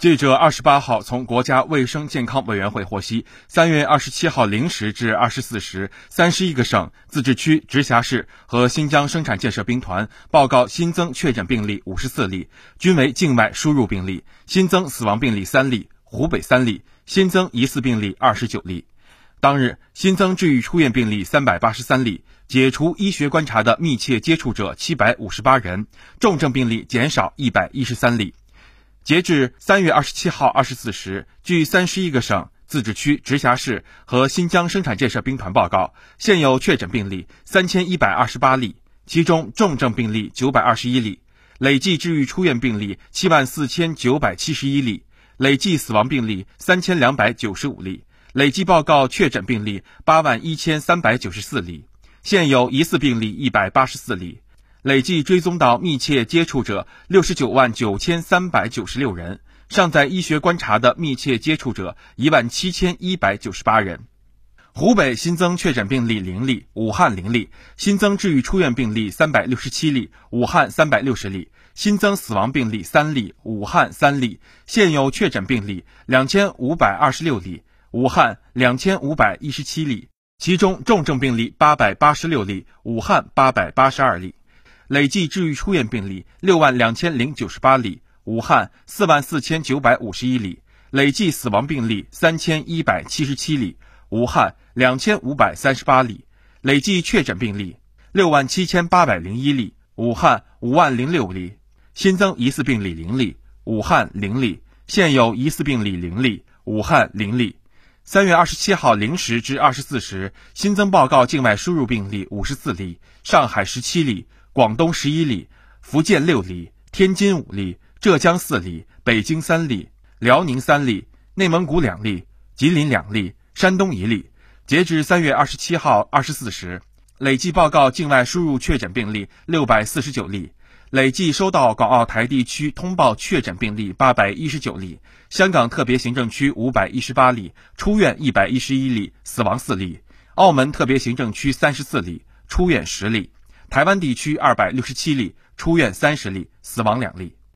记者二十八号从国家卫生健康委员会获悉，三月二十七号零时至二十四时，三十一个省、自治区、直辖市和新疆生产建设兵团报告新增确诊病例五十四例，均为境外输入病例，新增死亡病例三例，湖北三例，新增疑似病例二十九例。当日新增治愈出院病例三百八十三例，解除医学观察的密切接触者七百五十八人，重症病例减少一百一十三例。截至三月二十七号二十四时，据三十一个省、自治区、直辖市和新疆生产建设兵团报告，现有确诊病例三千一百二十八例，其中重症病例九百二十一例，累计治愈出院病例七万四千九百七十一例，累计死亡病例三千两百九十五例，累计报告确诊病例八万一千三百九十四例，现有疑似病例一百八十四例。累计追踪到密切接触者六十九万九千三百九十六人，尚在医学观察的密切接触者一万七千一百九十八人。湖北新增确诊病例零例，武汉零例；新增治愈出院病例三百六十七例，武汉三百六十例；新增死亡病例三例，武汉三例；现有确诊病例两千五百二十六例，武汉两千五百一十七例，其中重症病例八百八十六例，武汉八百八十二例。累计治愈出院病例六万两千零九十八例，武汉四万四千九百五十一例；累计死亡病例三千一百七十七例，武汉两千五百三十八例；累计确诊病例六万七千八百零一例，武汉五万零六例；新增疑似病例零例，武汉零例；现有疑似病例零例，武汉零例。三月二十七号零时至二十四时，新增报告境外输入病例五十四例，上海十七例。广东十一例，福建六例，天津五例，浙江四例，北京三例，辽宁三例，内蒙古两例，吉林两例，山东一例。截至三月二十七号二十四时，累计报告境外输入确诊病例六百四十九例，累计收到港澳台地区通报确诊病例八百一十九例，香港特别行政区五百一十八例，出院一百一十一例，死亡四例；澳门特别行政区三十四例，出院十例。台湾地区二百六十七例，出院三十例，死亡两例。